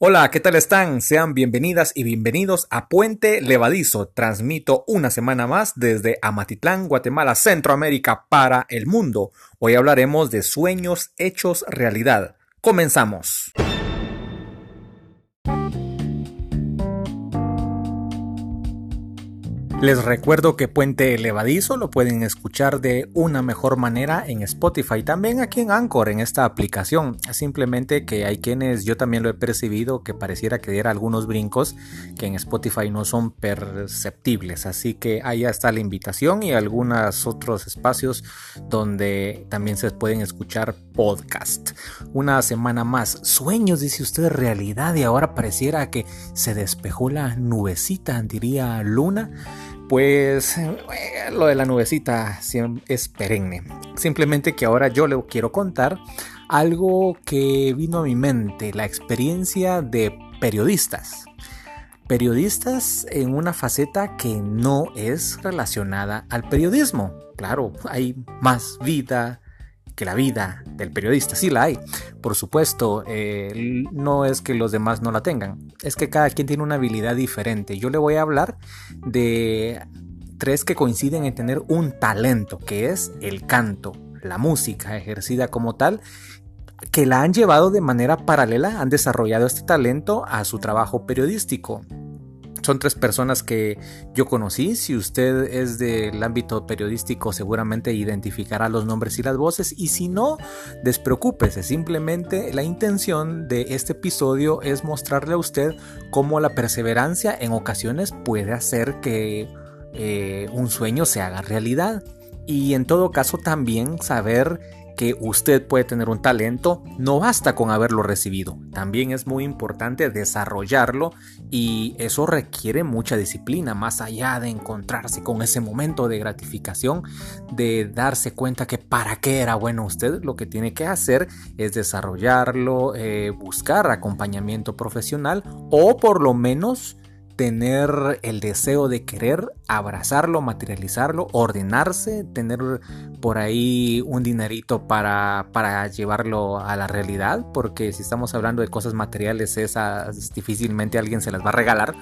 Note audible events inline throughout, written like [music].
Hola, ¿qué tal están? Sean bienvenidas y bienvenidos a Puente Levadizo. Transmito una semana más desde Amatitlán, Guatemala, Centroamérica para el mundo. Hoy hablaremos de sueños hechos realidad. Comenzamos. Les recuerdo que Puente Elevadizo lo pueden escuchar de una mejor manera en Spotify, también aquí en Anchor, en esta aplicación. Simplemente que hay quienes, yo también lo he percibido, que pareciera que diera algunos brincos que en Spotify no son perceptibles. Así que ahí está la invitación y algunos otros espacios donde también se pueden escuchar podcast. Una semana más. Sueños, dice usted, realidad y ahora pareciera que se despejó la nubecita, diría Luna. Pues lo de la nubecita es perenne. Simplemente que ahora yo le quiero contar algo que vino a mi mente, la experiencia de periodistas. Periodistas en una faceta que no es relacionada al periodismo. Claro, hay más vida, que la vida del periodista. Sí la hay, por supuesto. Eh, no es que los demás no la tengan. Es que cada quien tiene una habilidad diferente. Yo le voy a hablar de tres que coinciden en tener un talento, que es el canto, la música ejercida como tal que la han llevado de manera paralela, han desarrollado este talento a su trabajo periodístico. Son tres personas que yo conocí. Si usted es del ámbito periodístico, seguramente identificará los nombres y las voces. Y si no, despreocúpese. Simplemente la intención de este episodio es mostrarle a usted cómo la perseverancia en ocasiones puede hacer que eh, un sueño se haga realidad. Y en todo caso también saber que usted puede tener un talento, no basta con haberlo recibido, también es muy importante desarrollarlo y eso requiere mucha disciplina, más allá de encontrarse con ese momento de gratificación, de darse cuenta que para qué era bueno usted, lo que tiene que hacer es desarrollarlo, eh, buscar acompañamiento profesional o por lo menos tener el deseo de querer abrazarlo, materializarlo, ordenarse, tener por ahí un dinerito para, para llevarlo a la realidad, porque si estamos hablando de cosas materiales, esas difícilmente alguien se las va a regalar.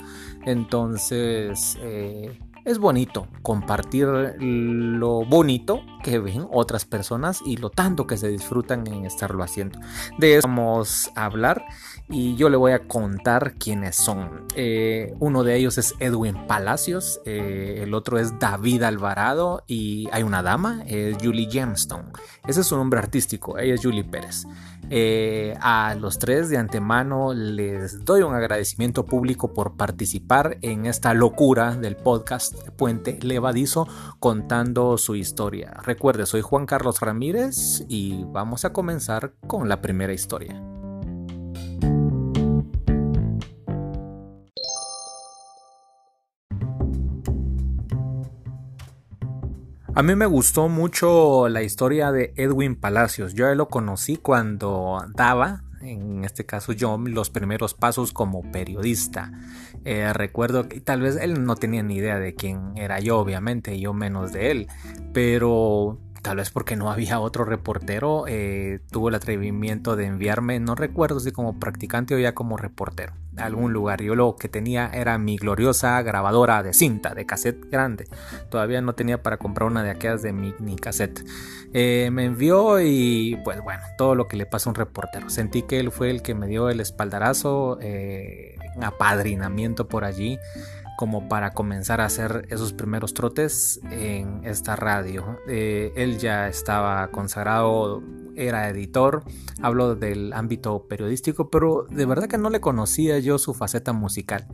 Entonces, eh, es bonito compartir lo bonito que ven otras personas y lo tanto que se disfrutan en estarlo haciendo. De eso vamos a hablar y yo le voy a contar quiénes son. Eh, uno de ellos es Edwin Palacios, eh, el otro es David Alvarado y hay una dama, es Julie Gemstone. Ese es su nombre artístico, ella es Julie Pérez. Eh, a los tres de antemano les doy un agradecimiento público por participar en esta locura del podcast Puente Levadizo contando su historia. Recuerde, soy Juan Carlos Ramírez y vamos a comenzar con la primera historia. A mí me gustó mucho la historia de Edwin Palacios. Yo lo conocí cuando daba, en este caso yo, los primeros pasos como periodista. Eh, recuerdo que tal vez él no tenía ni idea de quién era yo, obviamente, yo menos de él, pero tal vez porque no había otro reportero, eh, tuvo el atrevimiento de enviarme, no recuerdo si como practicante o ya como reportero, a algún lugar. Yo lo que tenía era mi gloriosa grabadora de cinta, de cassette grande. Todavía no tenía para comprar una de aquellas de mini cassette. Eh, me envió y pues bueno, todo lo que le pasa a un reportero. Sentí que él fue el que me dio el espaldarazo, eh, apadrinamiento por allí como para comenzar a hacer esos primeros trotes en esta radio. Eh, él ya estaba consagrado, era editor, hablo del ámbito periodístico, pero de verdad que no le conocía yo su faceta musical.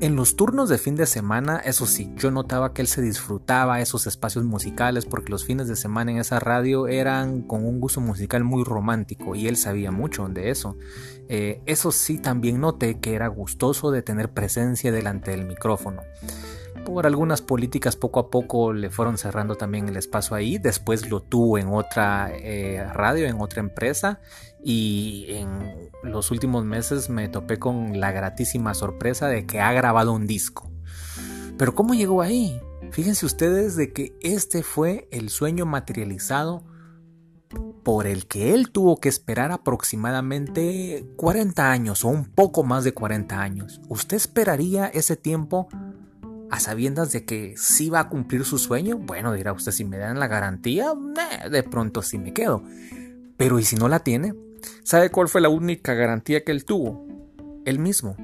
En los turnos de fin de semana, eso sí, yo notaba que él se disfrutaba esos espacios musicales porque los fines de semana en esa radio eran con un gusto musical muy romántico y él sabía mucho de eso. Eh, eso sí, también noté que era gustoso de tener presencia delante del micrófono. Por algunas políticas poco a poco le fueron cerrando también el espacio ahí. Después lo tuvo en otra eh, radio, en otra empresa. Y en los últimos meses me topé con la gratísima sorpresa de que ha grabado un disco. Pero ¿cómo llegó ahí? Fíjense ustedes de que este fue el sueño materializado por el que él tuvo que esperar aproximadamente 40 años o un poco más de 40 años. ¿Usted esperaría ese tiempo a sabiendas de que sí va a cumplir su sueño? Bueno, dirá usted, si me dan la garantía, de pronto sí me quedo. Pero ¿y si no la tiene? ¿Sabe cuál fue la única garantía que él tuvo? Él mismo.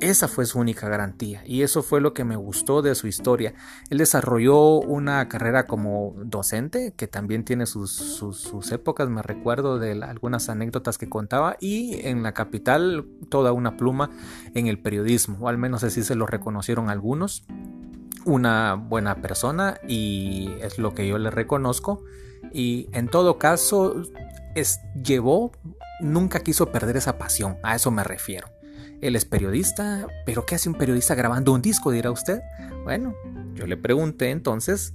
Esa fue su única garantía y eso fue lo que me gustó de su historia. Él desarrolló una carrera como docente que también tiene sus, épocas, me recuerdo de algunas anécdotas que contaba y en la capital toda una pluma en el periodismo, o al menos así se lo reconocieron algunos. Una buena persona y es lo que yo le reconozco y en todo caso es, llevó, nunca quiso perder esa pasión, a eso me refiero. Él es periodista, pero ¿qué hace un periodista grabando un disco? dirá usted. Bueno, yo le pregunté entonces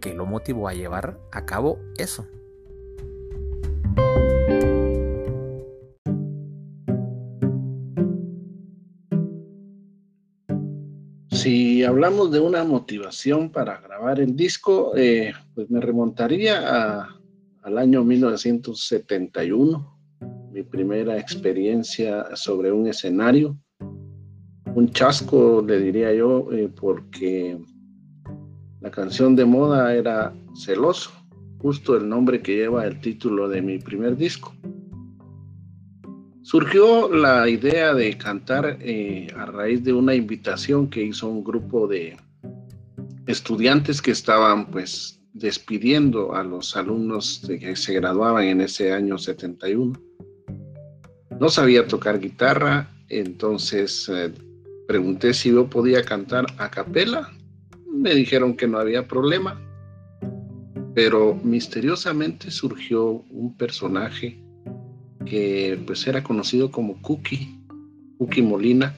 qué lo motivó a llevar a cabo eso. Si hablamos de una motivación para grabar el disco, eh, pues me remontaría al año 1971 mi primera experiencia sobre un escenario. Un chasco, le diría yo, eh, porque la canción de moda era Celoso, justo el nombre que lleva el título de mi primer disco. Surgió la idea de cantar eh, a raíz de una invitación que hizo un grupo de estudiantes que estaban pues despidiendo a los alumnos que se graduaban en ese año 71. No sabía tocar guitarra, entonces eh, pregunté si yo podía cantar a capela. Me dijeron que no había problema, pero misteriosamente surgió un personaje que pues era conocido como Cookie, Cookie Molina,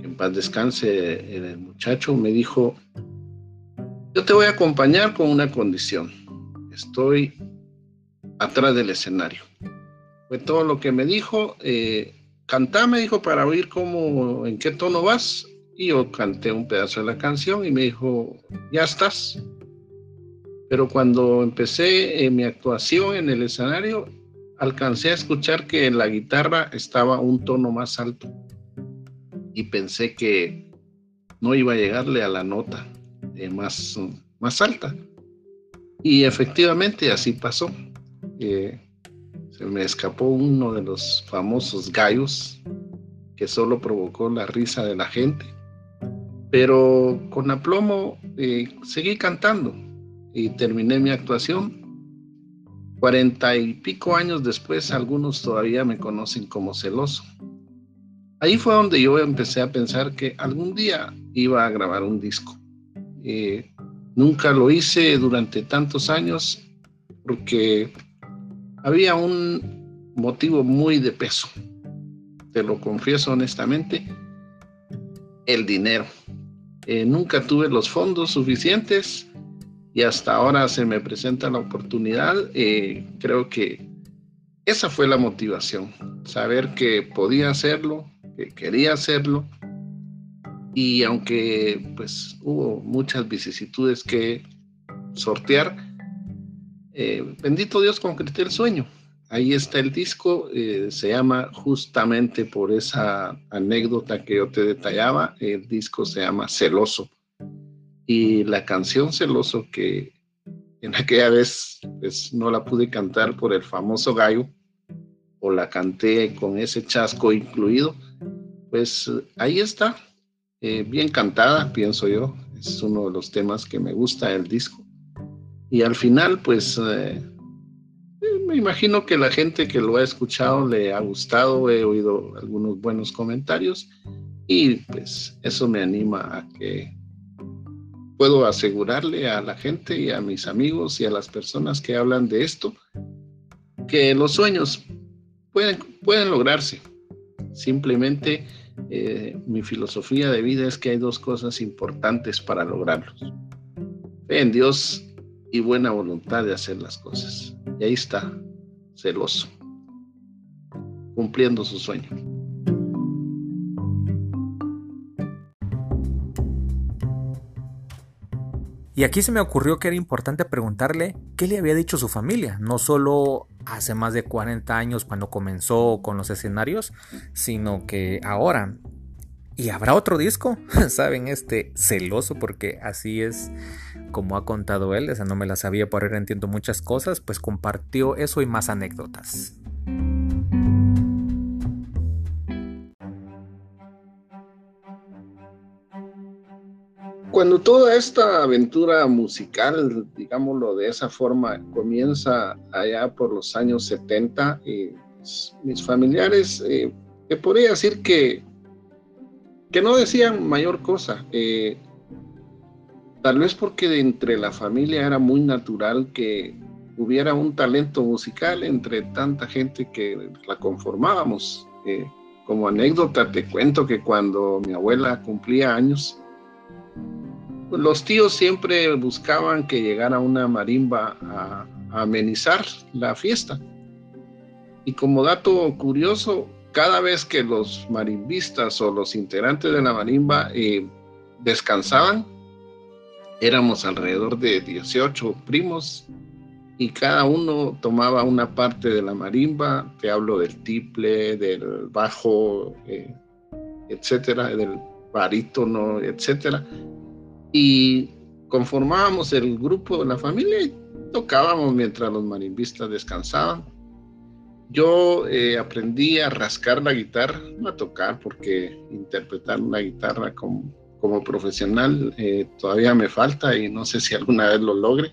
que en paz descanse el muchacho, me dijo, yo te voy a acompañar con una condición, estoy atrás del escenario fue todo lo que me dijo. Eh, me dijo, para oír cómo, en qué tono vas. Y yo canté un pedazo de la canción y me dijo, ya estás. Pero cuando empecé eh, mi actuación en el escenario, alcancé a escuchar que la guitarra estaba un tono más alto. Y pensé que no iba a llegarle a la nota eh, más, más alta. Y efectivamente así pasó. Eh, me escapó uno de los famosos gallos que solo provocó la risa de la gente. Pero con aplomo eh, seguí cantando y terminé mi actuación. Cuarenta y pico años después, algunos todavía me conocen como celoso. Ahí fue donde yo empecé a pensar que algún día iba a grabar un disco. Eh, nunca lo hice durante tantos años porque había un motivo muy de peso, te lo confieso honestamente, el dinero. Eh, nunca tuve los fondos suficientes y hasta ahora se me presenta la oportunidad. Eh, creo que esa fue la motivación, saber que podía hacerlo, que quería hacerlo y aunque pues hubo muchas vicisitudes que sortear, eh, bendito Dios, concreté el sueño. Ahí está el disco, eh, se llama justamente por esa anécdota que yo te detallaba, el disco se llama Celoso. Y la canción Celoso que en aquella vez pues, no la pude cantar por el famoso gallo, o la canté con ese chasco incluido, pues ahí está, eh, bien cantada, pienso yo, es uno de los temas que me gusta del disco. Y al final, pues, eh, me imagino que la gente que lo ha escuchado le ha gustado, he oído algunos buenos comentarios y pues eso me anima a que puedo asegurarle a la gente y a mis amigos y a las personas que hablan de esto que los sueños pueden, pueden lograrse. Simplemente eh, mi filosofía de vida es que hay dos cosas importantes para lograrlos. En Dios y buena voluntad de hacer las cosas. Y ahí está, celoso, cumpliendo su sueño. Y aquí se me ocurrió que era importante preguntarle qué le había dicho su familia, no solo hace más de 40 años cuando comenzó con los escenarios, sino que ahora. ¿Y habrá otro disco? [laughs] ¿Saben? Este celoso porque así es como ha contado él, esa no me la sabía, por ahora entiendo muchas cosas, pues compartió eso y más anécdotas. Cuando toda esta aventura musical, digámoslo de esa forma, comienza allá por los años 70, y mis familiares, eh, te podría decir que, que no decían mayor cosa. Eh, tal vez porque entre la familia era muy natural que hubiera un talento musical entre tanta gente que la conformábamos. Eh, como anécdota te cuento que cuando mi abuela cumplía años, los tíos siempre buscaban que llegara una marimba a, amenizar la fiesta. Y como dato curioso, cada vez que los marimbistas o los integrantes de la marimba eh, descansaban, éramos alrededor de 18 primos y cada uno tomaba una parte de la marimba, te hablo del tiple, del bajo, eh, etcétera, del barítono, etcétera y conformábamos el grupo de la familia y tocábamos mientras los marimbistas descansaban. Yo eh, aprendí a rascar la guitarra, no a tocar, porque interpretar una guitarra como, como profesional eh, todavía me falta y no sé si alguna vez lo logre.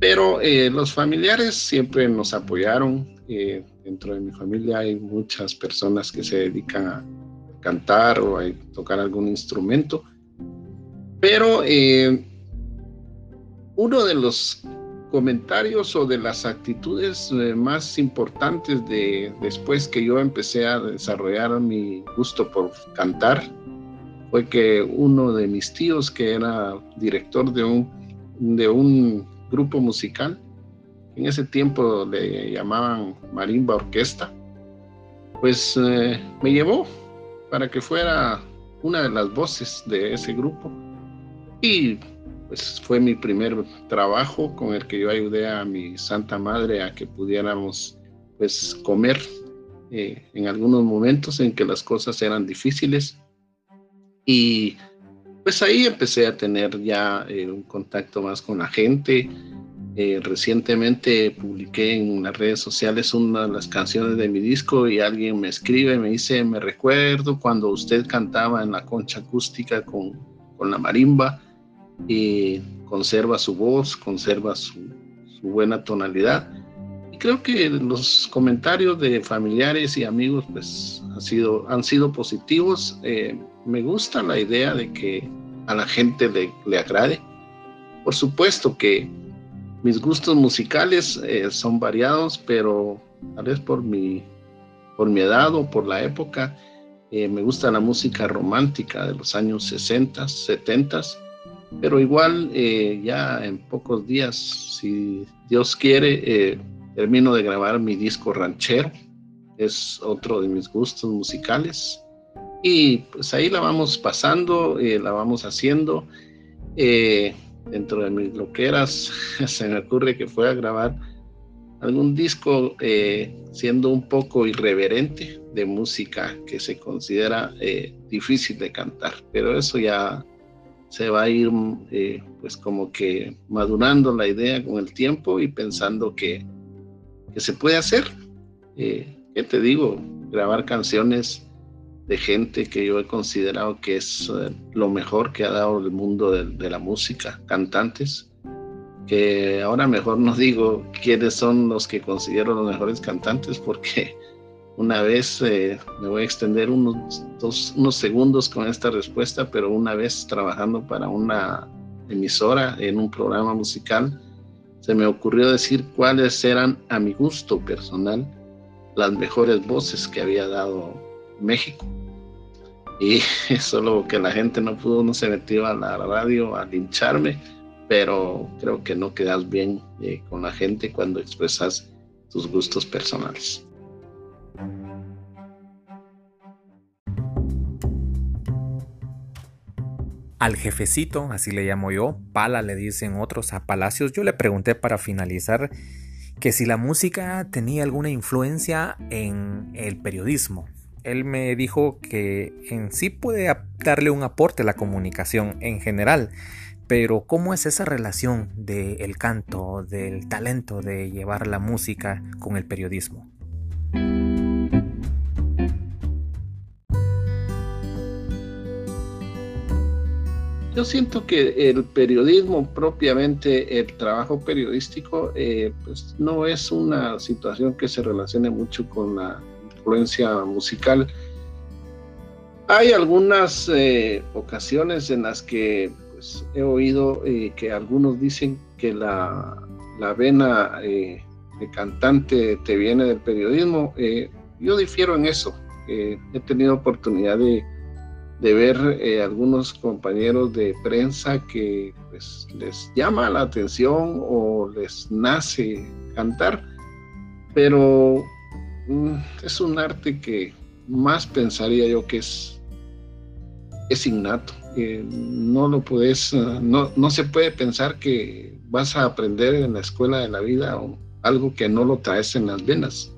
Pero eh, los familiares siempre nos apoyaron. dentro de mi familia hay muchas personas que se dedican a cantar o a tocar algún instrumento. Pero eh, uno de los comentarios o de las actitudes eh, más importantes de después que yo empecé a desarrollar mi gusto por cantar fue que uno de mis tíos que era director de un de un grupo musical en ese tiempo le llamaban marimba orquesta pues eh, me llevó para que fuera una de las voces de ese grupo. Y pues fue mi primer trabajo con el que yo ayudé a mi Santa Madre a que pudiéramos pues comer eh, en algunos momentos en que las cosas eran difíciles. Y pues ahí empecé a tener ya eh, un contacto más con la gente. Eh, recientemente publiqué en las redes sociales una de las canciones de mi disco y alguien me escribe, me dice, me recuerdo cuando usted cantaba en la concha acústica con, con la marimba y conserva su voz, conserva su, buena tonalidad. Y creo que los comentarios de familiares y amigos pues han sido, positivos. Eh, me gusta la idea de que a la gente le, agrade. Por supuesto que mis gustos musicales eh, son variados, pero tal vez por mi, por mi edad o por la época, eh, me gusta la música romántica de los años 60, 70 pero igual eh, ya en pocos días, si Dios quiere, eh, termino de grabar mi disco ranchero. Es otro de mis gustos musicales. Y pues ahí la vamos pasando, eh, la vamos haciendo. dentro de mis loqueras [laughs] se me ocurre que fue a grabar algún disco siendo un poco irreverente de música que se considera difícil de cantar. Pero eso ya se va a ir eh, pues como que madurando la idea con el tiempo y pensando que, se puede hacer. Eh, ¿Qué te digo? Grabar canciones de gente que yo he considerado que es eh, lo mejor que ha dado el mundo de, de, la música, cantantes, que ahora mejor no digo quiénes son los que considero los mejores cantantes porque una vez, eh, me voy a extender unos, unos segundos con esta respuesta, pero una vez trabajando para una emisora en un programa musical, se me ocurrió decir cuáles eran a mi gusto personal las mejores voces que había dado México. Y [laughs] solo que la gente no pudo, no se metió a la radio a lincharme, pero creo que no quedas bien eh, con la gente cuando expresas tus gustos personales. Al jefecito, así le llamo yo, Pala le dicen otros a Palacios, yo le pregunté para finalizar que si la música tenía alguna influencia en el periodismo. Él me dijo que en sí puede darle un aporte a la comunicación en general, pero ¿cómo es esa relación del canto, del talento de llevar la música con el periodismo? Yo siento que el periodismo propiamente, el trabajo periodístico, eh, pues no es una situación que se relacione mucho con la influencia musical. Hay algunas eh, ocasiones en las que pues, he oído eh, que algunos dicen que la, la vena de cantante te viene del periodismo. yo difiero en eso. he tenido oportunidad de de ver eh, algunos compañeros de prensa que pues, les llama la atención o les nace cantar, pero mm, es un arte que más pensaría yo que es, es innato. no lo puedes, no, no se puede pensar que vas a aprender en la escuela de la vida algo que no lo traes en las venas,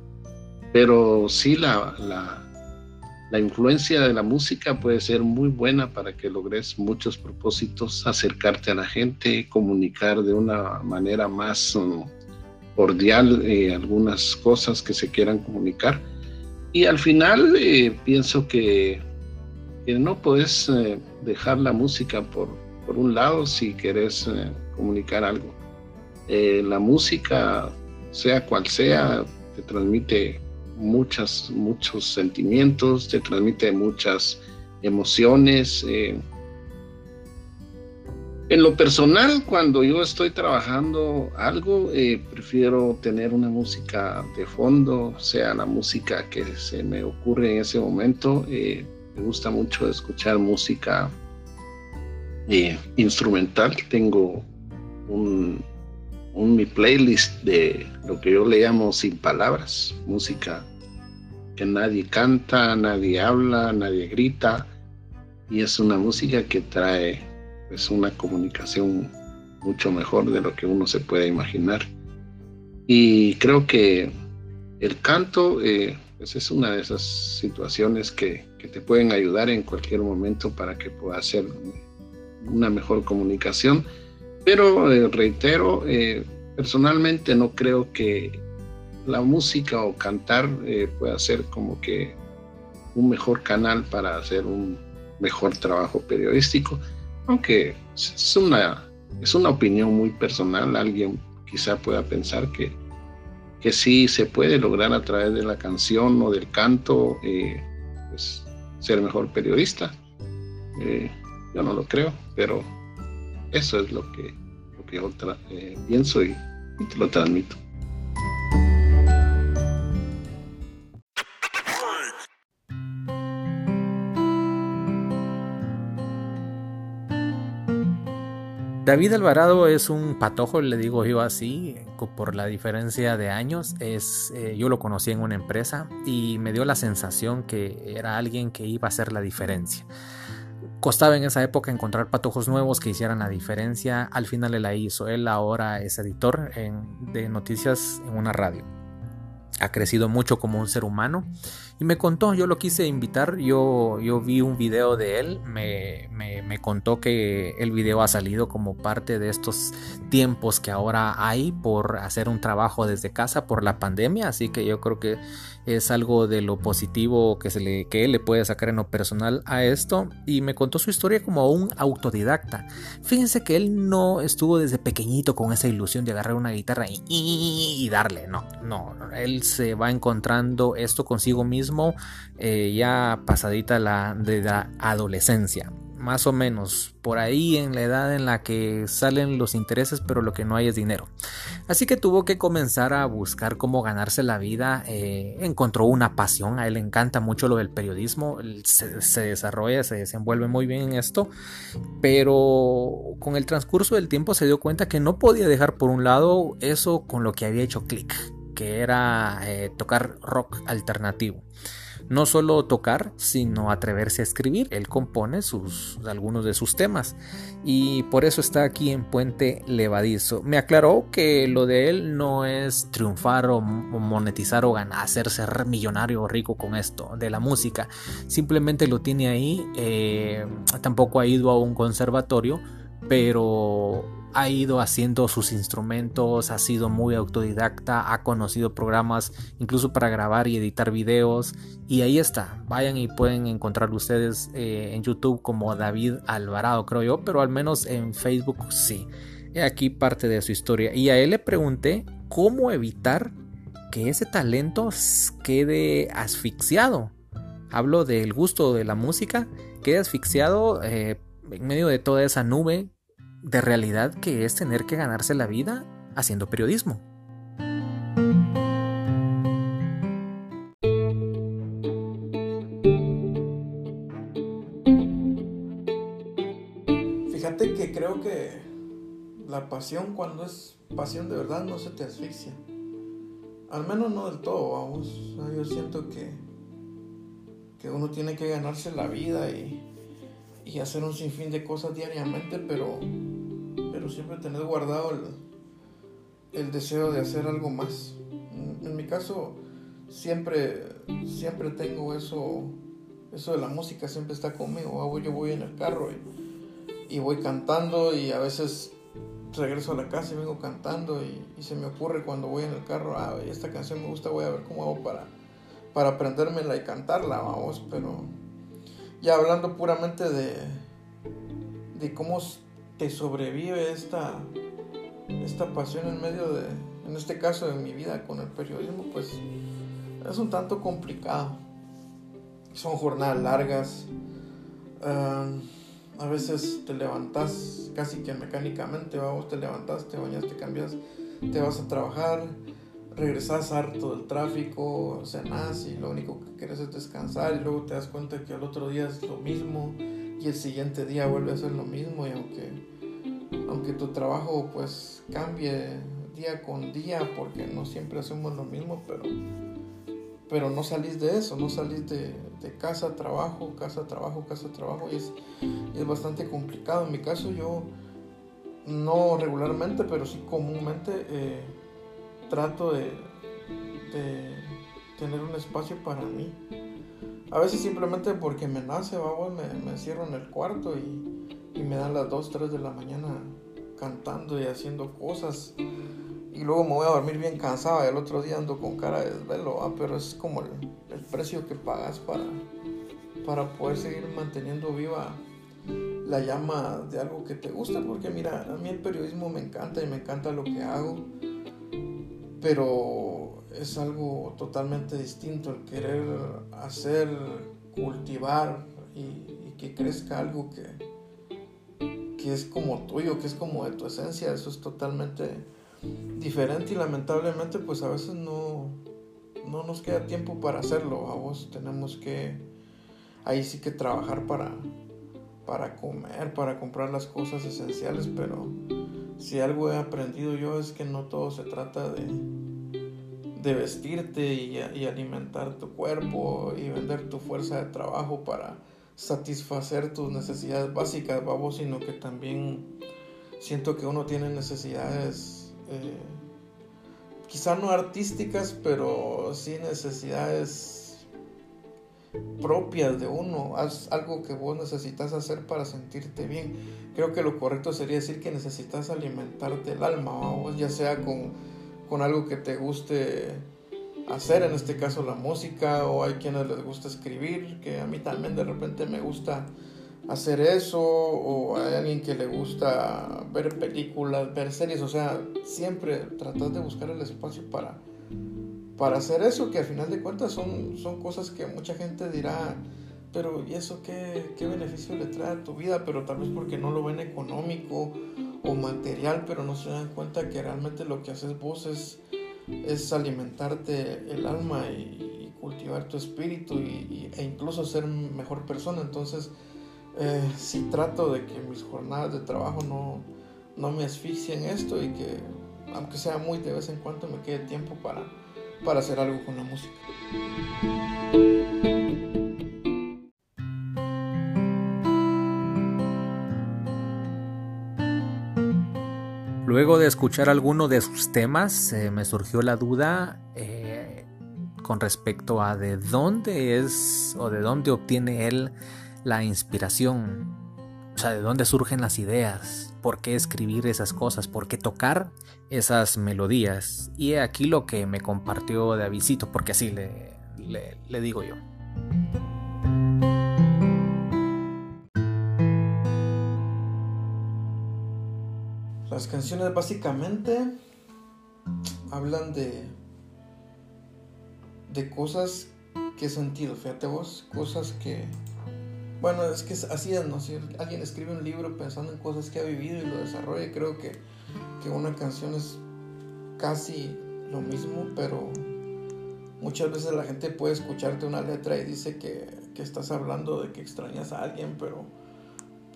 pero sí la la influencia de la música puede ser muy buena para que logres muchos propósitos, acercarte a la gente, comunicar de una manera más um, cordial eh, algunas cosas que se quieran comunicar. Y al final eh, pienso que, no puedes eh, dejar la música por, por, un lado si quieres comunicar algo. la música, sea cual sea, te transmite muchas, muchos sentimientos, te transmite muchas emociones. Eh. En lo personal, cuando yo estoy trabajando algo, eh, prefiero tener una música de fondo, sea la música que se me ocurre en ese momento. Eh, me gusta mucho escuchar música instrumental. Tengo un, un mi playlist de lo que yo le llamo sin palabras, música que nadie canta, nadie habla, nadie grita, y es una música que trae pues una comunicación mucho mejor de lo que uno se puede imaginar. Y creo que el canto eh, pues es una de esas situaciones que, que, te pueden ayudar en cualquier momento para que pueda hacer una mejor comunicación pero eh, reitero, eh, personalmente no creo que la música o cantar eh, pueda ser como que un mejor canal para hacer un mejor trabajo periodístico, aunque es una, es una opinión muy personal, alguien quizá pueda pensar que, que sí se puede lograr a través de la canción o del canto pues, ser mejor periodista. yo no lo creo, pero eso es lo que, lo que yo eh, pienso y, te lo transmito. David Alvarado es un patojo, le digo yo así, por la diferencia de años. Es, eh, yo lo conocí en una empresa y me dio la sensación que era alguien que iba a hacer la diferencia. Costaba en esa época encontrar patojos nuevos que hicieran la diferencia. Al final él la hizo. Él ahora es editor de noticias en una radio. Ha crecido mucho como un ser humano y me contó, yo lo quise invitar, yo, yo vi un video de él, me, me, contó que el video ha salido como parte de estos tiempos que ahora hay por hacer un trabajo desde casa por la pandemia, así que yo creo que es algo de lo positivo que, se le, que él le puede sacar en lo personal a esto y me contó su historia como un autodidacta. Fíjense que él no estuvo desde pequeñito con esa ilusión de agarrar una guitarra y, darle, no, no, él se va encontrando esto consigo mismo eh, ya pasadita la de la adolescencia. Más o menos por ahí en la edad en la que salen los intereses, pero lo que no hay es dinero. Así que tuvo que comenzar a buscar cómo ganarse la vida. Eh, encontró una pasión, a él le encanta mucho lo del periodismo, se, desarrolla, se desenvuelve muy bien en esto, pero con el transcurso del tiempo se dio cuenta que no podía dejar por un lado eso con lo que había hecho clic que era eh, tocar rock alternativo. No solo tocar, sino atreverse a escribir. Él compone algunos de sus temas y por eso está aquí en Puente Levadizo. Me aclaró que lo de él no es triunfar o monetizar o ganar, hacerse millonario o rico con esto de la música. Simplemente lo tiene ahí. Eh, tampoco ha ido a un conservatorio, pero ha ido haciendo sus instrumentos, ha sido muy autodidacta, ha conocido programas incluso para grabar y editar videos y ahí está, vayan y pueden encontrar ustedes eh, en YouTube como David Alvarado creo yo, pero al menos en Facebook sí. Aquí parte de su historia y a él le pregunté cómo evitar que ese talento quede asfixiado. Hablo del gusto de la música, quede asfixiado eh, en medio de toda esa nube de realidad que es tener que ganarse la vida haciendo periodismo. Fíjate que creo que la pasión cuando es pasión de verdad no se te asfixia. Al menos no del todo, vamos. Yo siento que, que uno tiene que ganarse la vida y, y hacer un sinfín de cosas diariamente, pero siempre tener guardado el, deseo de hacer algo más. En, mi caso, siempre, siempre tengo eso, eso de la música, siempre está conmigo. Yo voy en el carro y, voy cantando y a veces regreso a la casa y vengo cantando y, se me ocurre cuando voy en el carro, ah, esta canción me gusta, voy a ver cómo hago para, para aprendérmela y cantarla, vamos, pero ya hablando puramente de, de cómo te sobrevive esta, esta pasión en medio de, en este caso de mi vida con el periodismo, pues es un tanto complicado. Son jornadas largas. a veces te levantas casi que mecánicamente, vamos, te levantas, te bañas, te cambias, te vas a trabajar, regresas harto del tráfico, cenas y lo único que quieres es descansar y luego te das cuenta que al otro día es lo mismo y el siguiente día vuelve a ser lo mismo y aunque, aunque tu trabajo pues cambie día con día porque no siempre hacemos lo mismo, pero, pero no salís de eso, no salís de, casa, trabajo, casa, trabajo, casa, trabajo y es, es bastante complicado. En mi caso yo no regularmente, pero sí comúnmente eh, trato de, tener un espacio para mí a veces simplemente porque me nace, vamos, me, me cierro en el cuarto y, me dan las 2, 3 de la mañana cantando y haciendo cosas. Y luego me voy a dormir bien cansado y el otro día ando con cara de desvelo, pero es como el, el, precio que pagas para, para poder seguir manteniendo viva la llama de algo que te gusta. Porque mira, a mí el periodismo me encanta y me encanta lo que hago, pero es algo totalmente distinto el querer hacer, cultivar y, que crezca algo que, que es como tuyo, que es como de tu esencia, eso es totalmente diferente y lamentablemente pues a veces no, no nos queda tiempo para hacerlo, a vos tenemos que ahí sí que trabajar para, para comer, para comprar las cosas esenciales, pero si algo he aprendido yo es que no todo se trata de de vestirte y, alimentar tu cuerpo y vender tu fuerza de trabajo para satisfacer tus necesidades básicas, babo, sino que también siento que uno tiene necesidades, eh, quizá no artísticas, pero sí necesidades propias de uno, algo que vos necesitas hacer para sentirte bien. Creo que lo correcto sería decir que necesitas alimentarte el alma, ya sea con con algo que te guste hacer, en este caso la música, o hay quienes les gusta escribir, que a mí también de repente me gusta hacer eso, o hay alguien que le gusta ver películas, ver series, o sea, siempre tratar de buscar el espacio para, para hacer eso, que al final de cuentas son, son cosas que mucha gente dirá, pero ¿y eso qué, qué beneficio le trae a tu vida? Pero tal vez porque no lo ven económico o material, pero no se dan cuenta que realmente lo que haces vos es, es alimentarte el alma y, cultivar tu espíritu y, e incluso ser mejor persona. Entonces, eh, sí trato de que mis jornadas de trabajo no, no me asfixien esto y que, aunque sea muy de vez en cuando, me quede tiempo para, para hacer algo con la música. Luego de escuchar alguno de sus temas, eh, me surgió la duda eh, con respecto a de dónde es o de dónde obtiene él la inspiración. O sea, de dónde surgen las ideas, por qué escribir esas cosas, por qué tocar esas melodías. Y aquí lo que me compartió de avisito, porque así le, le digo yo. Las canciones básicamente hablan de de cosas que he sentido, fíjate vos, cosas que bueno, es que así es, ¿no? Si alguien escribe un libro pensando en cosas que ha vivido y lo desarrolla, creo que, que una canción es casi lo mismo, pero muchas veces la gente puede escucharte una letra y dice que, que estás hablando de que extrañas a alguien, pero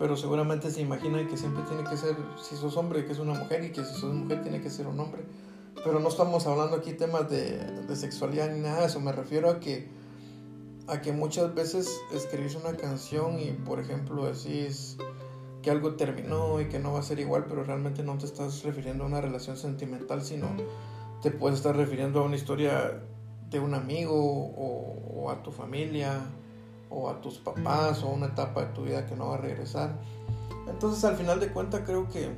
pero seguramente se imagina que siempre tiene que ser, si sos hombre, que es una mujer, y que si sos mujer tiene que ser un hombre. Pero no estamos hablando aquí temas de, de sexualidad ni nada de eso, me refiero a que, a que muchas veces escribís una canción y, por ejemplo, decís que algo terminó y que no va a ser igual, pero realmente no te estás refiriendo a una relación sentimental, sino te puedes estar refiriendo a una historia de un amigo o, a tu familia o a tus papás o a una etapa de tu vida que no va a regresar. Entonces al final de cuentas creo que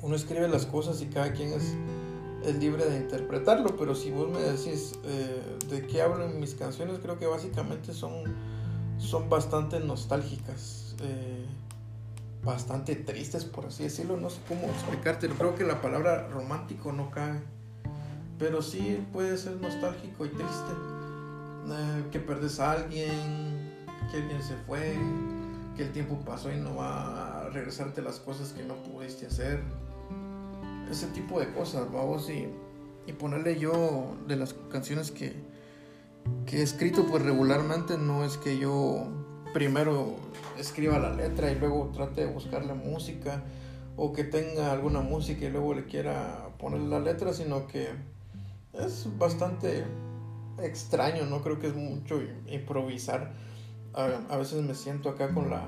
uno escribe las cosas y cada quien es, es libre de interpretarlo, pero si vos me decís eh, de qué hablo en mis canciones, creo que básicamente son, son bastante nostálgicas, eh, bastante tristes por así decirlo, no sé cómo explicarte, creo que la palabra romántico no cae, pero sí puede ser nostálgico y triste eh, que perdes a alguien, que alguien se fue, que el tiempo pasó y no va a regresarte las cosas que no pudiste hacer. Ese tipo de cosas, vamos, y, y ponerle yo de las canciones que, que he escrito, pues regularmente no es que yo primero escriba la letra y luego trate de buscar la música o que tenga alguna música y luego le quiera poner la letra, sino que es bastante extraño, no creo que es mucho improvisar. A, veces me siento acá con la,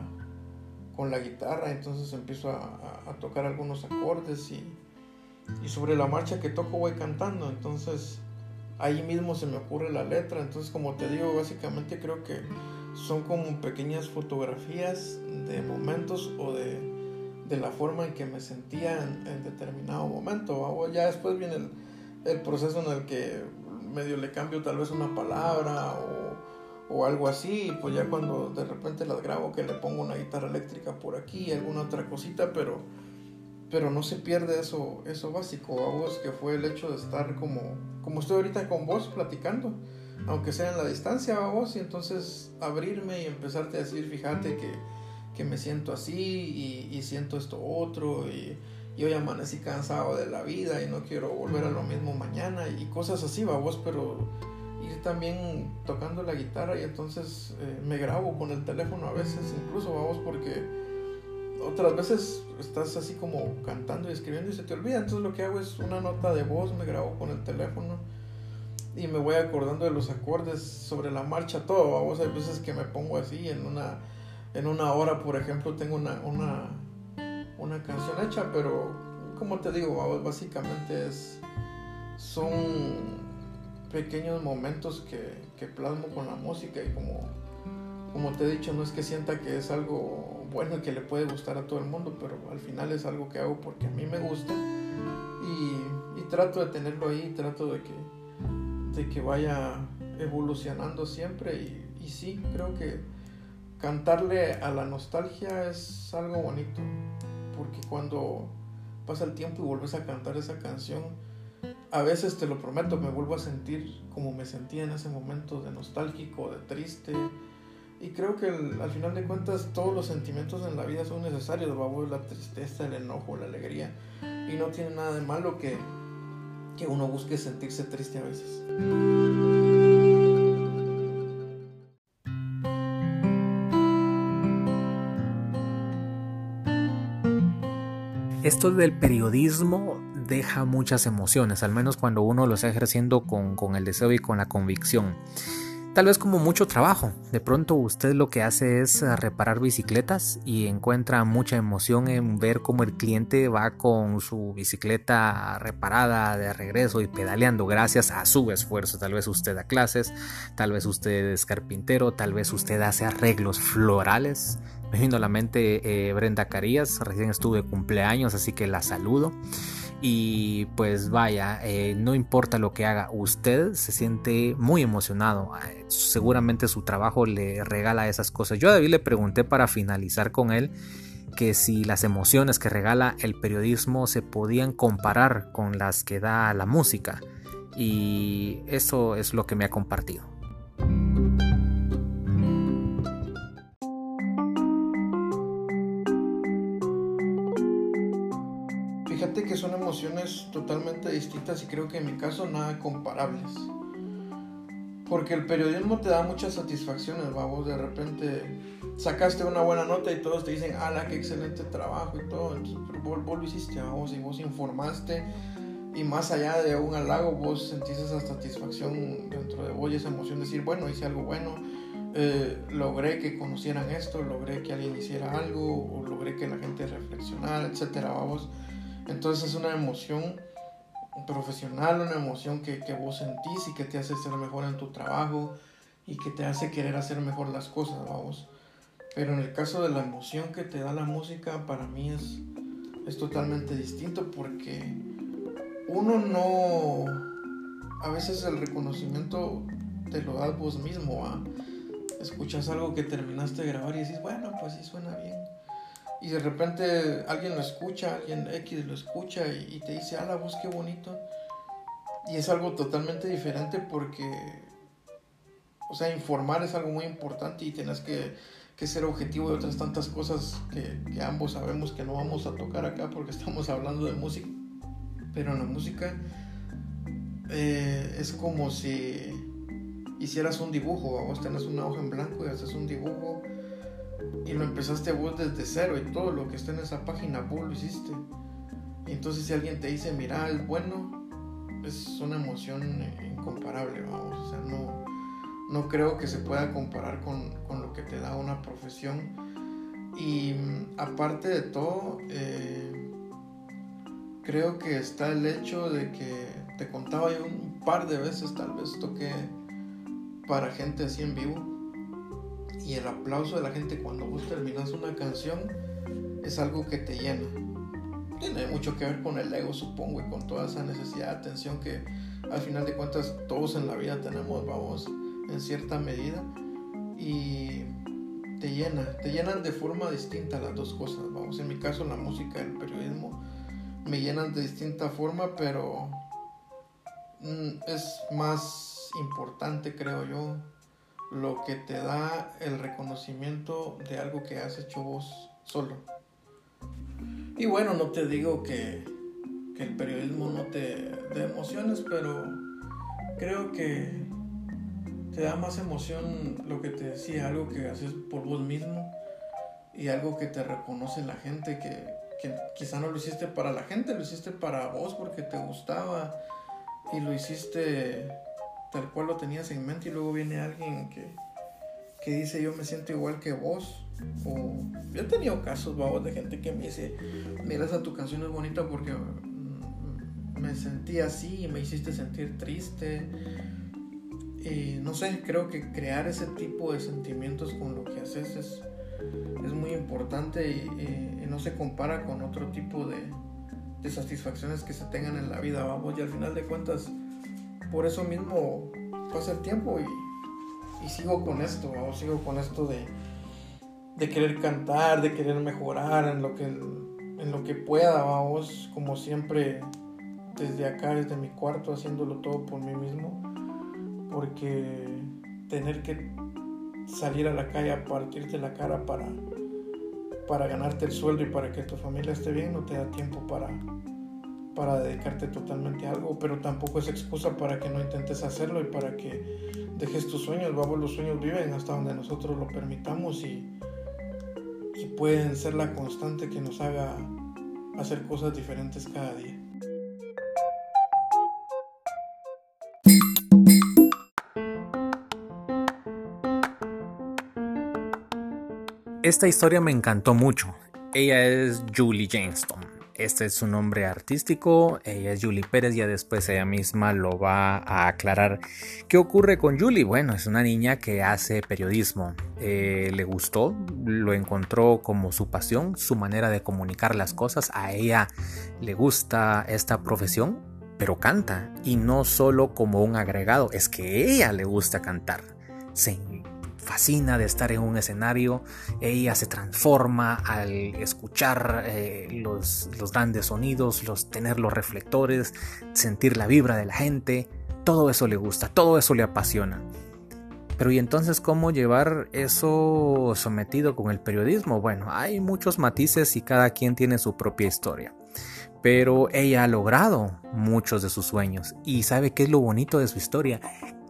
con la guitarra, entonces empiezo a, tocar algunos acordes y, y, sobre la marcha que toco voy cantando, entonces ahí mismo se me ocurre la letra, entonces como te digo, básicamente creo que son como pequeñas fotografías de momentos o de, de la forma en que me sentía en, determinado momento. Ya después viene el, el proceso en el que medio le cambio tal vez una palabra o, o, algo así, pues ya cuando de repente las grabo que le pongo una guitarra eléctrica por aquí, alguna otra cosita, pero, pero no se pierde eso, eso básico, a vos que fue el hecho de estar como, como estoy ahorita con vos platicando, aunque sea en la distancia a vos, y entonces abrirme y empezarte a decir, fíjate que, que me siento así y, siento esto otro y y hoy amanecí cansado de la vida y no quiero volver a lo mismo mañana y cosas así, vos, pero ir también tocando la guitarra y entonces eh, me grabo con el teléfono a veces, incluso vamos porque otras veces estás así como cantando y escribiendo y se te olvida, entonces lo que hago es una nota de voz, me grabo con el teléfono y me voy acordando de los acordes sobre la marcha, todo, vamos, hay veces que me pongo así en una, en una hora, por ejemplo, tengo una, una una canción hecha, pero como te digo, básicamente es, son pequeños momentos que, que plasmo con la música y como, como te he dicho, no es que sienta que es algo bueno que le puede gustar a todo el mundo, pero al final es algo que hago porque a mí me gusta y, y trato de tenerlo ahí, trato de que, de que vaya evolucionando siempre y, y sí, creo que cantarle a la nostalgia es algo bonito porque cuando pasa el tiempo y vuelves a cantar esa canción, a veces te lo prometo, me vuelvo a sentir como me sentía en ese momento de nostálgico, de triste. Y creo que al final de cuentas todos los sentimientos en la vida son necesarios, la tristeza, el enojo, la alegría. Y no tiene nada de malo que, que uno busque sentirse triste a veces. Esto del periodismo deja muchas emociones, al menos cuando uno lo está ejerciendo con, con el deseo y con la convicción. Tal vez como mucho trabajo. De pronto usted lo que hace es eh, reparar bicicletas y encuentra mucha emoción en ver cómo el cliente va con su bicicleta reparada de regreso y pedaleando gracias a su esfuerzo. Tal vez usted da clases, tal vez usted es carpintero, tal vez usted hace arreglos florales. Me vino a la mente eh, Brenda Carías, recién estuve cumpleaños, así que la saludo. Y pues vaya, eh, no importa lo que haga, usted se siente muy emocionado. Eh, seguramente su trabajo le regala esas cosas. Yo a David le pregunté para finalizar con él que si las emociones que regala el periodismo se podían comparar con las que da la música. Y eso es lo que me ha compartido. Que son emociones totalmente distintas y creo que en mi caso nada comparables. Porque el periodismo te da muchas satisfacciones, vamos, de repente sacaste una buena nota y todos te dicen, ala, qué excelente trabajo y todo, pero vos, lo hiciste, vamos, y vos informaste y más allá de un halago, vos sentís esa satisfacción dentro de vos y esa emoción de decir, bueno, hice algo bueno, eh, logré que conocieran esto, logré que alguien hiciera algo, o logré que la gente reflexionara, etcétera, vamos. Entonces es una emoción profesional, una emoción que, que, vos sentís y que te hace ser mejor en tu trabajo y que te hace querer hacer mejor las cosas, vamos. Pero en el caso de la emoción que te da la música, para mí es, es totalmente distinto porque uno no... A veces el reconocimiento te lo das vos mismo, ¿va? Escuchas algo que terminaste de grabar y dices, bueno, pues sí suena bien y de repente alguien lo escucha, alguien X lo escucha y, te dice, ah, la voz qué bonito. Y es algo totalmente diferente porque, o sea, informar es algo muy importante y tienes que, que ser objetivo de otras tantas cosas que, ambos sabemos que no vamos a tocar acá porque [laughs] estamos hablando de música. Pero en la música eh, es como si hicieras un dibujo, vos tenés una hoja en blanco y haces un dibujo y lo empezaste vos desde cero y todo lo que está en esa página vos lo hiciste. Entonces si alguien te dice, mira, es bueno, es una emoción incomparable, vamos. O sea, no, no creo que se pueda comparar con, con lo que te da una profesión. Y mm, aparte de todo, eh, creo que está el hecho de que te contaba yo un par de veces, tal vez toqué para gente así en vivo y el aplauso de la gente cuando vos terminas una canción es algo que te llena. Tiene mucho que ver con el ego, supongo, y con toda esa necesidad de atención que al final de cuentas todos en la vida tenemos, vamos, en cierta medida. Y te llena, te llenan de forma distinta las dos cosas, vamos, en mi caso la música y el periodismo me llenan de distinta forma, pero mm, es más importante, creo yo, lo que te da el reconocimiento de algo que has hecho vos solo. Y bueno, no te digo que, que el periodismo no te dé emociones, pero creo que te da más emoción lo que te decía, algo que haces por vos mismo y algo que te reconoce la gente, que, que quizá no lo hiciste para la gente, lo hiciste para vos porque te gustaba y lo hiciste tal cual lo tenías en mente y luego viene alguien que, que dice yo me siento igual que vos. O yo he tenido casos, vamos, de gente que me dice, mira esa tu canción es bonita porque mm, me sentí así y me hiciste sentir triste. Y no sé, creo que crear ese tipo de sentimientos con lo que haces es, es muy importante y, no se compara con otro tipo de, de satisfacciones que se tengan en la vida, vamos, y al final de cuentas por eso mismo pasa el tiempo y, sigo con esto, sigo con esto de, de, querer cantar, de querer mejorar en lo que, en lo que pueda, vamos, como siempre desde acá, desde mi cuarto, haciéndolo todo por mí mismo, porque tener que salir a la calle a partirte la cara para, para ganarte el sueldo y para que tu familia esté bien, no te da tiempo para, para dedicarte totalmente a algo, pero tampoco es excusa para que no intentes hacerlo y para que dejes tus sueños. Vamos, los sueños viven hasta donde nosotros lo permitamos y, y pueden ser la constante que nos haga hacer cosas diferentes cada día. Esta historia me encantó mucho. Ella es Julie Jameson este es su nombre artístico. Ella es Julie Pérez. Ya después ella misma lo va a aclarar. ¿Qué ocurre con Julie? Bueno, es una niña que hace periodismo. Eh, le gustó, lo encontró como su pasión, su manera de comunicar las cosas. A ella le gusta esta profesión, pero canta. Y no solo como un agregado, es que ella le gusta cantar. Fascina de estar en un escenario, ella se transforma al escuchar eh, los, los grandes sonidos, los, tener los reflectores, sentir la vibra de la gente, todo eso le gusta, todo eso le apasiona. Pero ¿y entonces cómo llevar eso sometido con el periodismo? Bueno, hay muchos matices y cada quien tiene su propia historia. Pero ella ha logrado muchos de sus sueños. ¿Y sabe qué es lo bonito de su historia?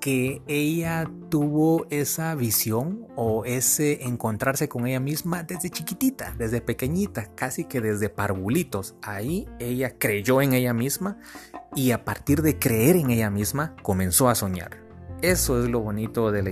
Que ella tuvo esa visión o ese encontrarse con ella misma desde chiquitita, desde pequeñita, casi que desde parvulitos. Ahí ella creyó en ella misma y a partir de creer en ella misma comenzó a soñar. Eso es lo bonito de la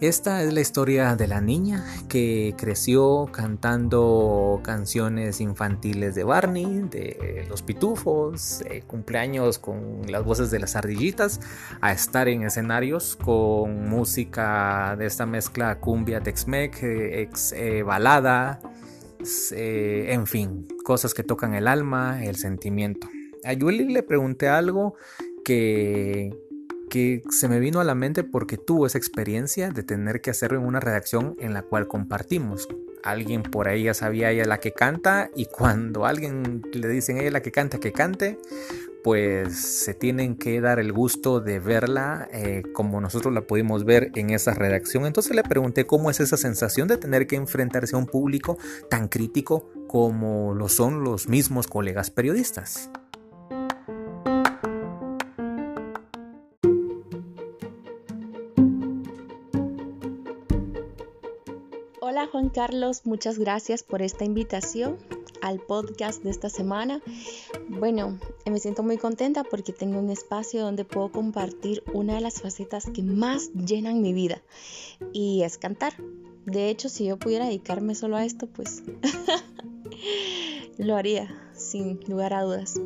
esta es la historia de la niña que creció cantando canciones infantiles de Barney, de los pitufos, cumpleaños con las voces de las ardillitas, a estar en escenarios con música de esta mezcla cumbia Tex-Mex, ex eh, balada, eh, en fin, cosas que tocan el alma, el sentimiento. A Julie le pregunté algo que que se me vino a la mente porque tuvo esa experiencia de tener que hacerlo en una redacción en la cual compartimos. Alguien por ahí ya sabía ella la que canta y cuando alguien le dicen ella la que canta que cante, pues se tienen que dar el gusto de verla eh, como nosotros la pudimos ver en esa redacción. Entonces le pregunté cómo es esa sensación de tener que enfrentarse a un público tan crítico como lo son los mismos colegas periodistas. Carlos, muchas gracias por esta invitación al podcast de esta semana. Bueno, me siento muy contenta porque tengo un espacio donde puedo compartir una de las facetas que más llenan mi vida y es cantar. De hecho, si yo pudiera dedicarme solo a esto, pues [laughs] lo haría, sin lugar a dudas.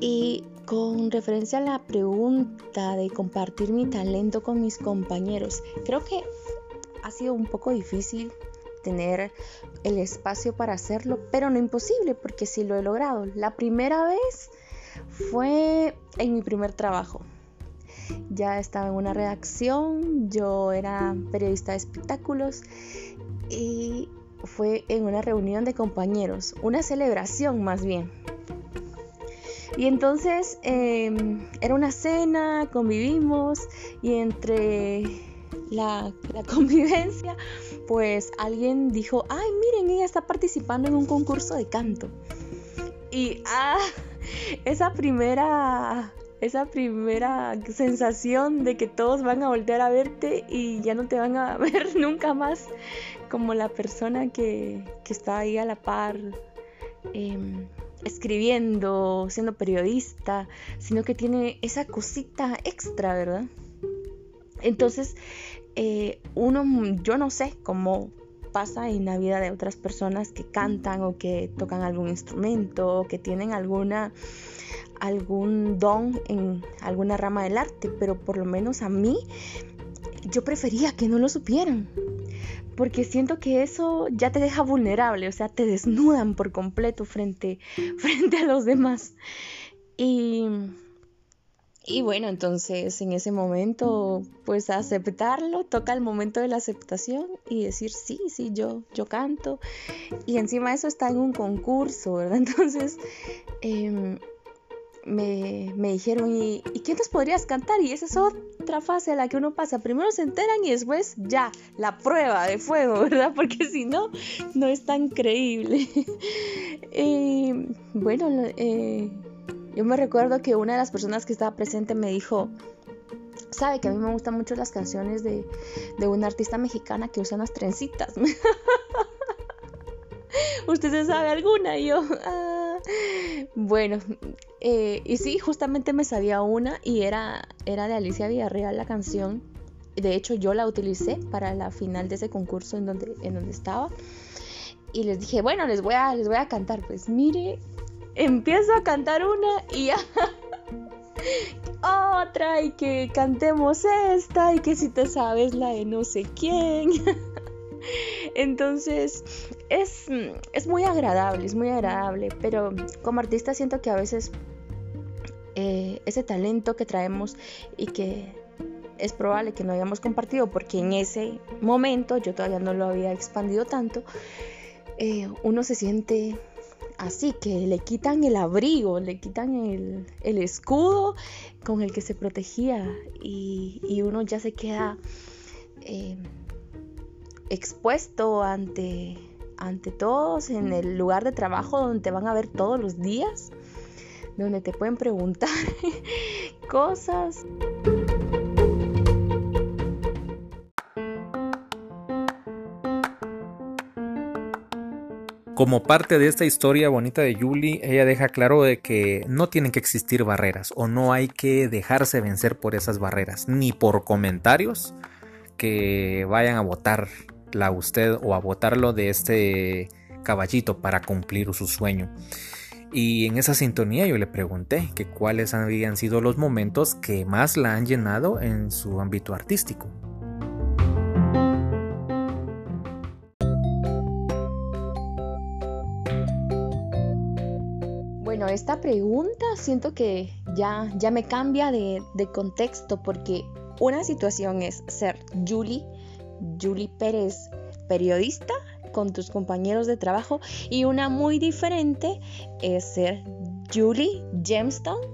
Y con referencia a la pregunta de compartir mi talento con mis compañeros, creo que ha sido un poco difícil tener el espacio para hacerlo, pero no imposible porque sí lo he logrado. La primera vez fue en mi primer trabajo. Ya estaba en una redacción, yo era periodista de espectáculos y fue en una reunión de compañeros, una celebración más bien. Y entonces em, era una cena, convivimos y entre la, [laughs] convivencia, pues alguien dijo, ay, miren, ella está participando en un concurso de canto. Y ah, esa primera, esa primera sensación de que todos van a voltear a verte y ya no te van a [laughs] ver nunca más como la persona que, está ahí a la par. Em, escribiendo, siendo periodista, sino que tiene esa cosita extra, ¿verdad? Entonces, eh, uno, yo no sé cómo pasa en la vida de otras personas que cantan o que tocan algún instrumento o que tienen alguna algún don en alguna rama del arte, pero por lo menos a mí yo prefería que no lo supieran, porque siento que eso ya te deja vulnerable, o sea, te desnudan por completo frente, [laughs] frente a los demás. Y y bueno, entonces en ese momento, pues aceptarlo, toca el momento de la aceptación y decir, sí, sí, yo, yo canto. Y encima eso está en un concurso, ¿verdad? [laughs] Entonces em, me, dijeron, ¿y, ¿y qué nos podrías cantar? Y esa es otra fase a la que uno pasa. Primero se enteran y después ya, la prueba de fuego, [laughs] ¿verdad? Porque si no, no es tan creíble. y [laughs] bueno, eh, yo me recuerdo que una de las personas que estaba presente me dijo, sabe que a mí me gustan mucho las canciones de, una artista mexicana que usa unas trencitas. [laughs] ¿Usted se sabe alguna? Y yo, ah". bueno, eh, y sí, justamente me sabía una y era, era de Alicia Villarreal la canción. De hecho, yo la utilicé para la final de ese concurso en donde, en donde estaba. Y les dije, bueno, les voy, a, les voy a cantar. Pues mire, empiezo a cantar una y ya [laughs] otra y que cantemos esta y que si te sabes la de no sé quién. [laughs] Entonces es, es, muy agradable, es muy agradable, pero como artista siento que a veces eh, ese talento que traemos y que es probable que no hayamos compartido porque en ese momento yo todavía no lo había expandido tanto, eh, uno se siente así, que le quitan el abrigo, le quitan el, escudo con el que se protegía y, uno ya se queda eh, expuesto ante, ante todos en el lugar de trabajo donde te van a ver todos los días, donde te pueden preguntar [laughs] cosas. Como parte de esta historia bonita de Julie, ella deja claro de que no tienen que existir barreras o no hay que dejarse vencer por esas barreras, ni por comentarios que vayan a votarla a usted o a votarlo de este caballito para cumplir su sueño. Y en esa sintonía yo le pregunté que cuáles habían sido los momentos que más la han llenado en su ámbito artístico. Esta pregunta siento que ya, ya me cambia de, contexto porque una situación es ser Julie, Julie Pérez, periodista con tus compañeros de trabajo y una muy diferente es ser Julie Gemstone,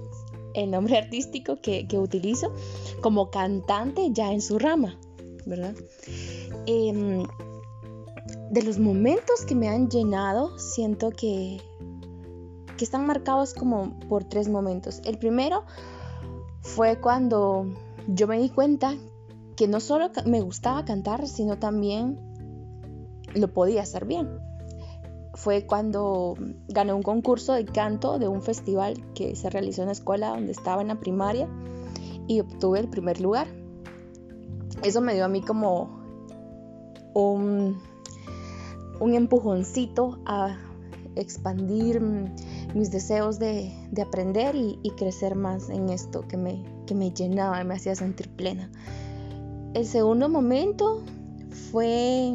el nombre [laughs] artístico que, utilizo como cantante ya en su rama, ¿verdad? Em, de los momentos que me han llenado, siento que que están marcados como por tres momentos. El primero fue cuando yo me di cuenta que no solo me gustaba cantar, sino también lo podía hacer bien. Fue cuando gané un concurso de canto de un festival que se realizó en la escuela donde estaba en la primaria y obtuve el primer lugar. Eso me dio a mí como un, un empujoncito a expandir mis deseos de, aprender y, crecer más en esto que me, que me llenaba y me hacía sentir plena. El segundo momento fue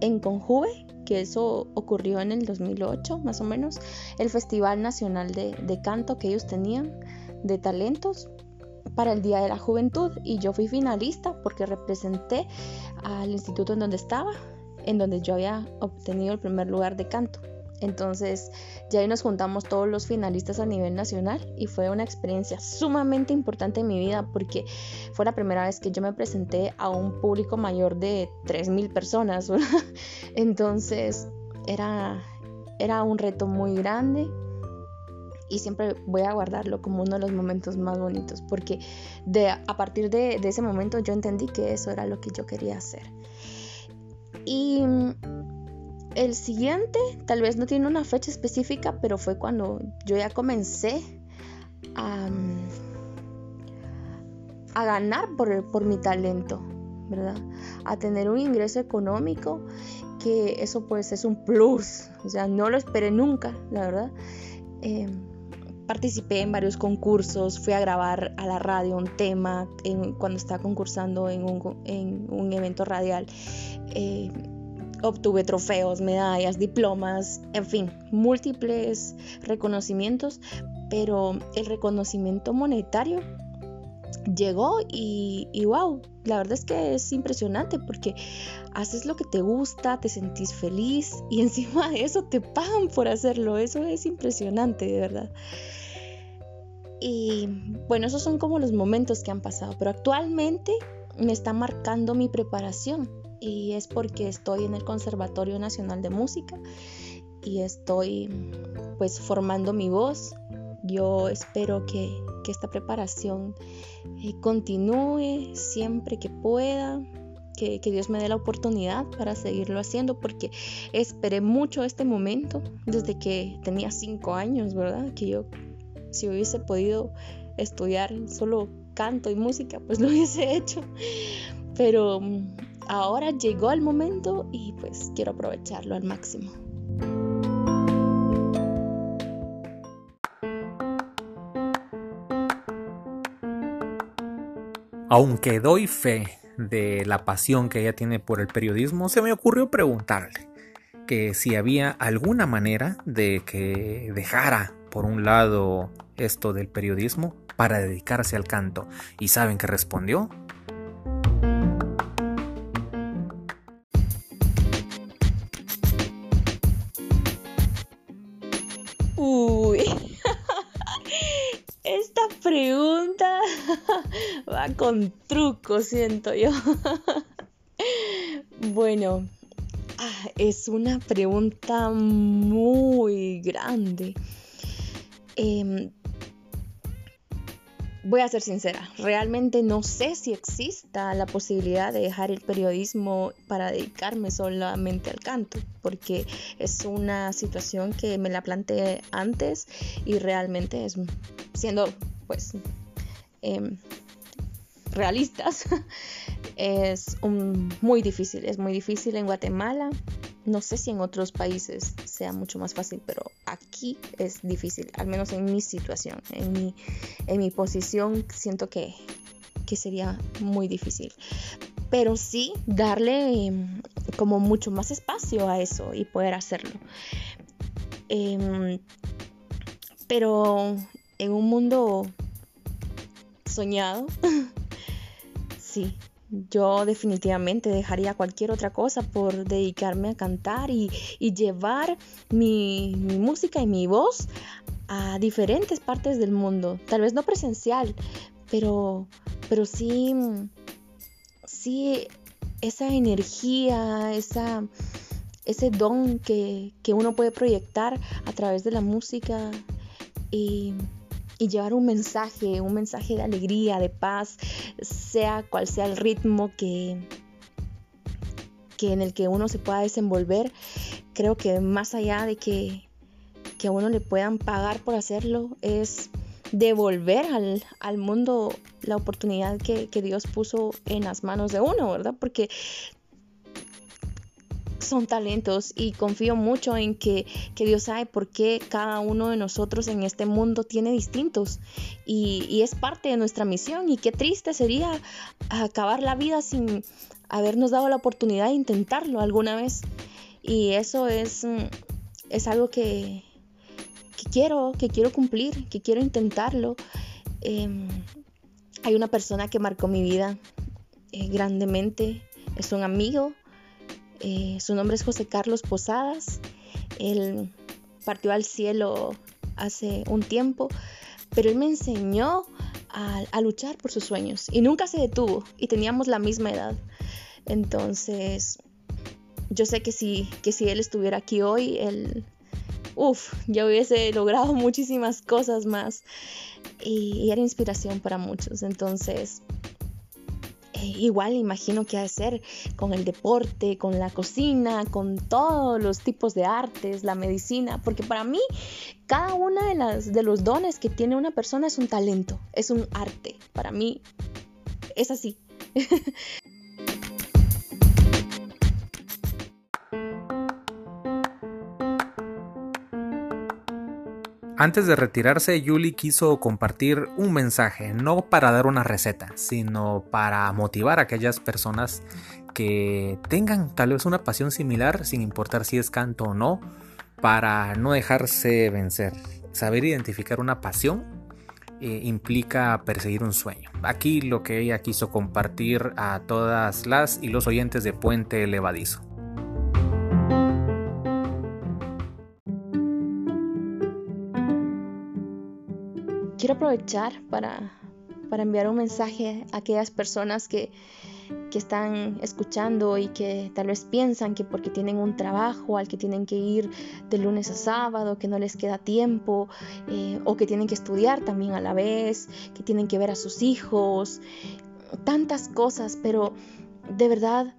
en Conjuve, que eso ocurrió en el 2008 más o menos, el Festival Nacional de, de Canto que ellos tenían de talentos para el Día de la Juventud y yo fui finalista porque representé al instituto en donde estaba, en donde yo había obtenido el primer lugar de canto. Entonces ya ahí nos juntamos todos los finalistas a nivel nacional y fue una experiencia sumamente importante en mi vida porque fue la primera vez que yo me presenté a un público mayor de 3.000 personas. [laughs] Entonces era, era un reto muy grande y siempre voy a guardarlo como uno de los momentos más bonitos porque de, a partir de, de ese momento yo entendí que eso era lo que yo quería hacer. Y el siguiente tal vez no tiene una fecha específica, pero fue cuando yo ya comencé a, ganar por, mi talento, ¿verdad? A tener un ingreso económico, que eso pues es un plus, o sea, no lo esperé nunca, la verdad. Em, participé en varios concursos, fui a grabar a la radio un tema cuando estaba concursando en un, evento radial. Eh, obtuve trofeos, medallas, diplomas, en fin, múltiples reconocimientos, pero el reconocimiento monetario llegó y, wow, la verdad es que es impresionante porque haces lo que te gusta, te sentís feliz y [laughs] encima de eso te pagan por hacerlo, eso es impresionante, de verdad. Y bueno, esos son como los momentos que han pasado, pero actualmente me está marcando mi preparación y es porque estoy en el Conservatorio Nacional de Música y estoy pues formando mi voz. Yo espero que, esta preparación eh, continúe siempre que pueda, que, que, Dios me dé la oportunidad para seguirlo haciendo, porque esperé mucho este momento desde que tenía cinco años, ¿verdad? Que yo, si hubiese podido estudiar solo canto y música, pues lo [laughs] hubiese hecho pero ahora llegó el momento y pues quiero aprovecharlo al máximo. Aunque doy fe de la pasión que ella tiene por el periodismo, se me ocurrió preguntarle que si había alguna manera de que dejara por un lado esto del periodismo para dedicarse al canto. ¿Y saben qué respondió? Con truco, siento yo. [laughs] Bueno, ah, es una pregunta muy grande. Em, voy a ser sincera, realmente no sé si exista la posibilidad de dejar el periodismo para dedicarme solamente al canto, porque es una situación que me la planteé antes y realmente es siendo pues em, realistas [laughs] es muy difícil, es muy difícil en Guatemala. No sé si en otros países sea mucho más fácil, pero aquí es difícil, al menos en mi situación, en mi, en mi posición siento que, que sería muy difícil. Pero sí darle em, como mucho más espacio a eso y poder hacerlo. Em, pero en un mundo soñado, [laughs] yo definitivamente dejaría cualquier otra cosa por dedicarme a cantar y, llevar mi, música y mi voz a diferentes partes del mundo. Tal vez no presencial, pero, pero sí, sí esa energía, esa, ese don que, que uno puede proyectar a través de la música y llevar un mensaje, un mensaje de alegría, de paz, sea cual sea el ritmo que, que en el que uno se pueda desenvolver, creo que más allá de que, a uno le puedan pagar por hacerlo, es devolver al, al mundo la oportunidad que, que, Dios puso en las manos de uno, ¿verdad? Porque son talentos y confío mucho en que, Dios sabe por qué cada uno de nosotros en este mundo tiene distintos. Y, es parte de nuestra misión y qué triste sería acabar la vida sin habernos dado la oportunidad de intentarlo alguna vez. Y eso es, es algo que, quiero, que quiero cumplir, que quiero intentarlo. Em, hay una persona que marcó mi vida eh, grandemente, es un amigo eh, su nombre es José Carlos Posadas. Él partió al cielo hace un tiempo, pero él me enseñó a, luchar por sus sueños y nunca se detuvo y teníamos la misma edad. Entonces, yo sé que si, que si él estuviera aquí hoy, él, uff, ya hubiese logrado [laughs] muchísimas cosas más y era inspiración para muchos. Entonces, igual imagino que ha de ser con el deporte, con la cocina, con todos los tipos de artes, la medicina, porque para mí cada uno de, de los dones que tiene una persona es un talento, es un arte. Para mí es así. [laughs] Antes de retirarse, Yuli quiso compartir un mensaje, no para dar una receta, sino para motivar a aquellas personas que tengan tal vez una pasión similar, sin importar si es canto o no, para no dejarse vencer. Saber identificar una pasión eh, implica perseguir un sueño. Aquí lo que ella quiso compartir a todas las y los oyentes de Puente Levadizo. Quiero aprovechar para, enviar un mensaje a aquellas personas que, están escuchando y que tal vez piensan que porque tienen un trabajo al que tienen que ir de lunes a sábado, que no les queda tiempo, eh, o que tienen que estudiar también a la vez, que tienen que ver a sus hijos, tantas cosas, pero de verdad,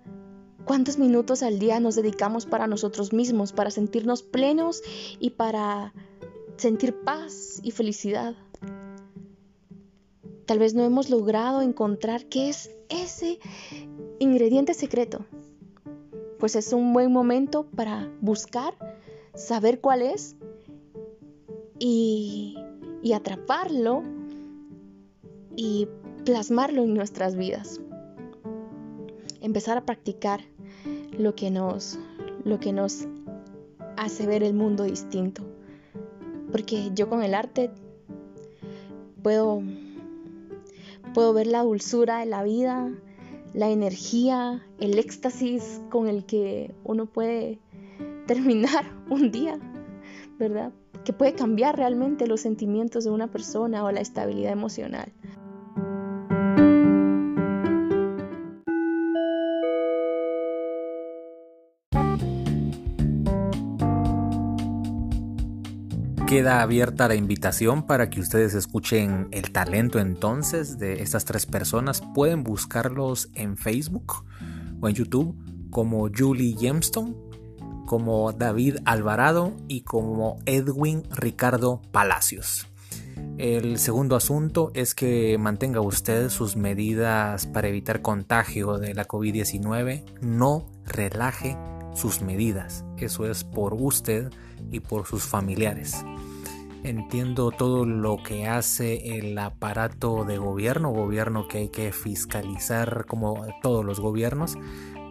¿cuántos minutos al día nos dedicamos para nosotros mismos, para sentirnos plenos y para sentir paz y felicidad? Tal vez no hemos logrado encontrar qué es ese ingrediente secreto. Pues es un buen momento para buscar, saber cuál es y, atraparlo y plasmarlo en nuestras vidas. Empezar a practicar lo que nos, lo que nos hace ver el mundo distinto. Porque yo con el arte puedo, puedo ver la dulzura de la vida, la energía, el éxtasis con el que uno puede [laughs] terminar un día, ¿verdad? Que puede cambiar realmente los sentimientos de una persona o la estabilidad emocional. Queda abierta la invitación para que ustedes escuchen el talento entonces de estas tres personas. Pueden buscarlos en Facebook o en YouTube como Julie Gemstone, como David Alvarado y como Edwin Ricardo Palacios. El segundo asunto es que mantenga usted sus medidas para evitar contagio de la COVID-19. No relaje sus medidas. Eso es por usted y por sus familiares. Entiendo todo lo que hace el aparato de gobierno, gobierno que hay que fiscalizar como todos los gobiernos,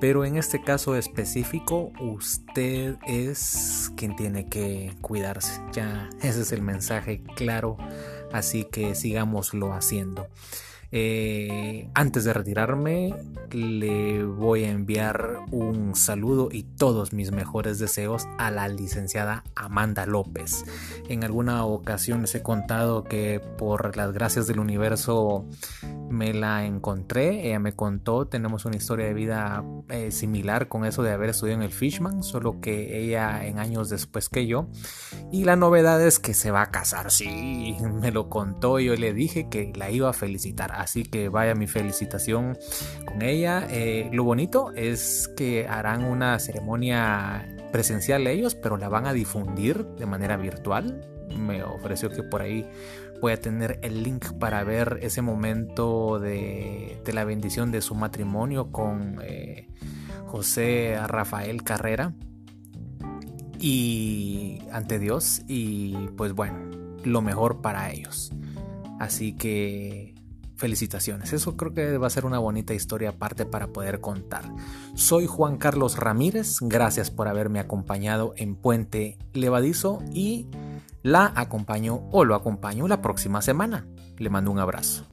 pero en este caso específico usted es quien tiene que cuidarse. Ya ese es el mensaje claro, así que sigámoslo haciendo. Eh, antes de retirarme, le voy a enviar un saludo y todos mis mejores deseos a la licenciada Amanda López. En alguna ocasión les he contado que por las gracias del universo me la encontré, ella me contó, tenemos una historia de vida eh, similar con eso de haber estudiado en el Fishman, solo que ella en años después que yo. Y la novedad es que se va a casar, sí, [laughs] me lo contó, yo le dije que la iba a felicitar, así que vaya mi felicitación con ella. Eh, lo bonito es que harán una ceremonia presencial ellos, pero la van a difundir de manera virtual. Me ofreció que por ahí voy a tener el link para ver ese momento de, la bendición de su matrimonio con eh, José Rafael Carrera y ante Dios y pues bueno, lo mejor para ellos. Así que felicitaciones. Eso creo que va a ser una bonita historia aparte para poder contar. Soy Juan Carlos Ramírez, gracias por haberme acompañado en Puente Levadizo y la acompaño o lo acompaño la próxima semana. Le mando un abrazo.